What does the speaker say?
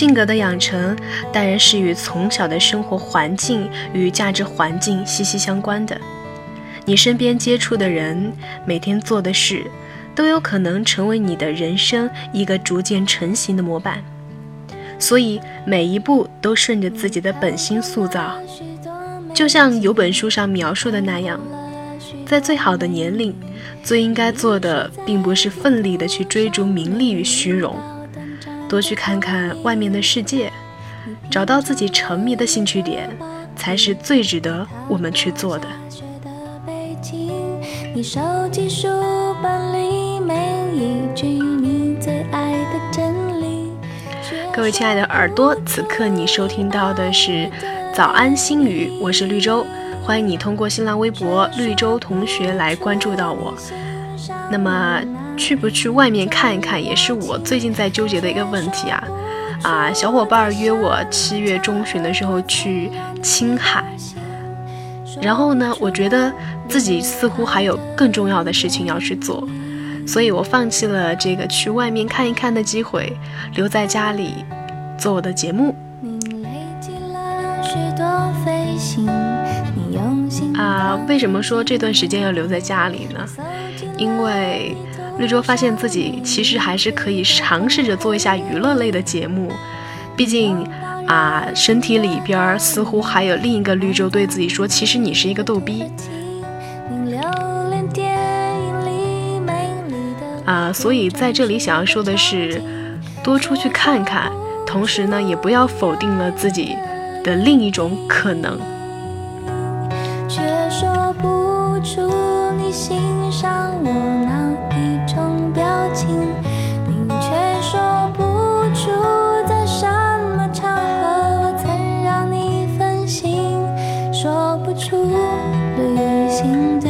性格的养成当然是与从小的生活环境与价值环境息息相关的。你身边接触的人，每天做的事，都有可能成为你的人生一个逐渐成型的模板。所以每一步都顺着自己的本心塑造。就像有本书上描述的那样，在最好的年龄，最应该做的，并不是奋力的去追逐名利与虚荣。多去看看外面的世界，找到自己沉迷的兴趣点，才是最值得我们去做的。各位亲爱的耳朵，此刻你收听到的是早安心语，我是绿洲，欢迎你通过新浪微博绿洲同学来关注到我。那么。去不去外面看一看，也是我最近在纠结的一个问题啊！啊，小伙伴约我七月中旬的时候去青海，然后呢，我觉得自己似乎还有更重要的事情要去做，所以我放弃了这个去外面看一看的机会，留在家里做我的节目。为什么说这段时间要留在家里呢？因为。绿洲发现自己其实还是可以尝试着做一下娱乐类的节目，毕竟啊，身体里边似乎还有另一个绿洲对自己说：“其实你是一个逗逼。”啊，所以在这里想要说的是，多出去看看，同时呢，也不要否定了自己的另一种可能。出你欣赏我哪一种表情，你却说不出在什么场合我曾让你分心，说不出旅行的。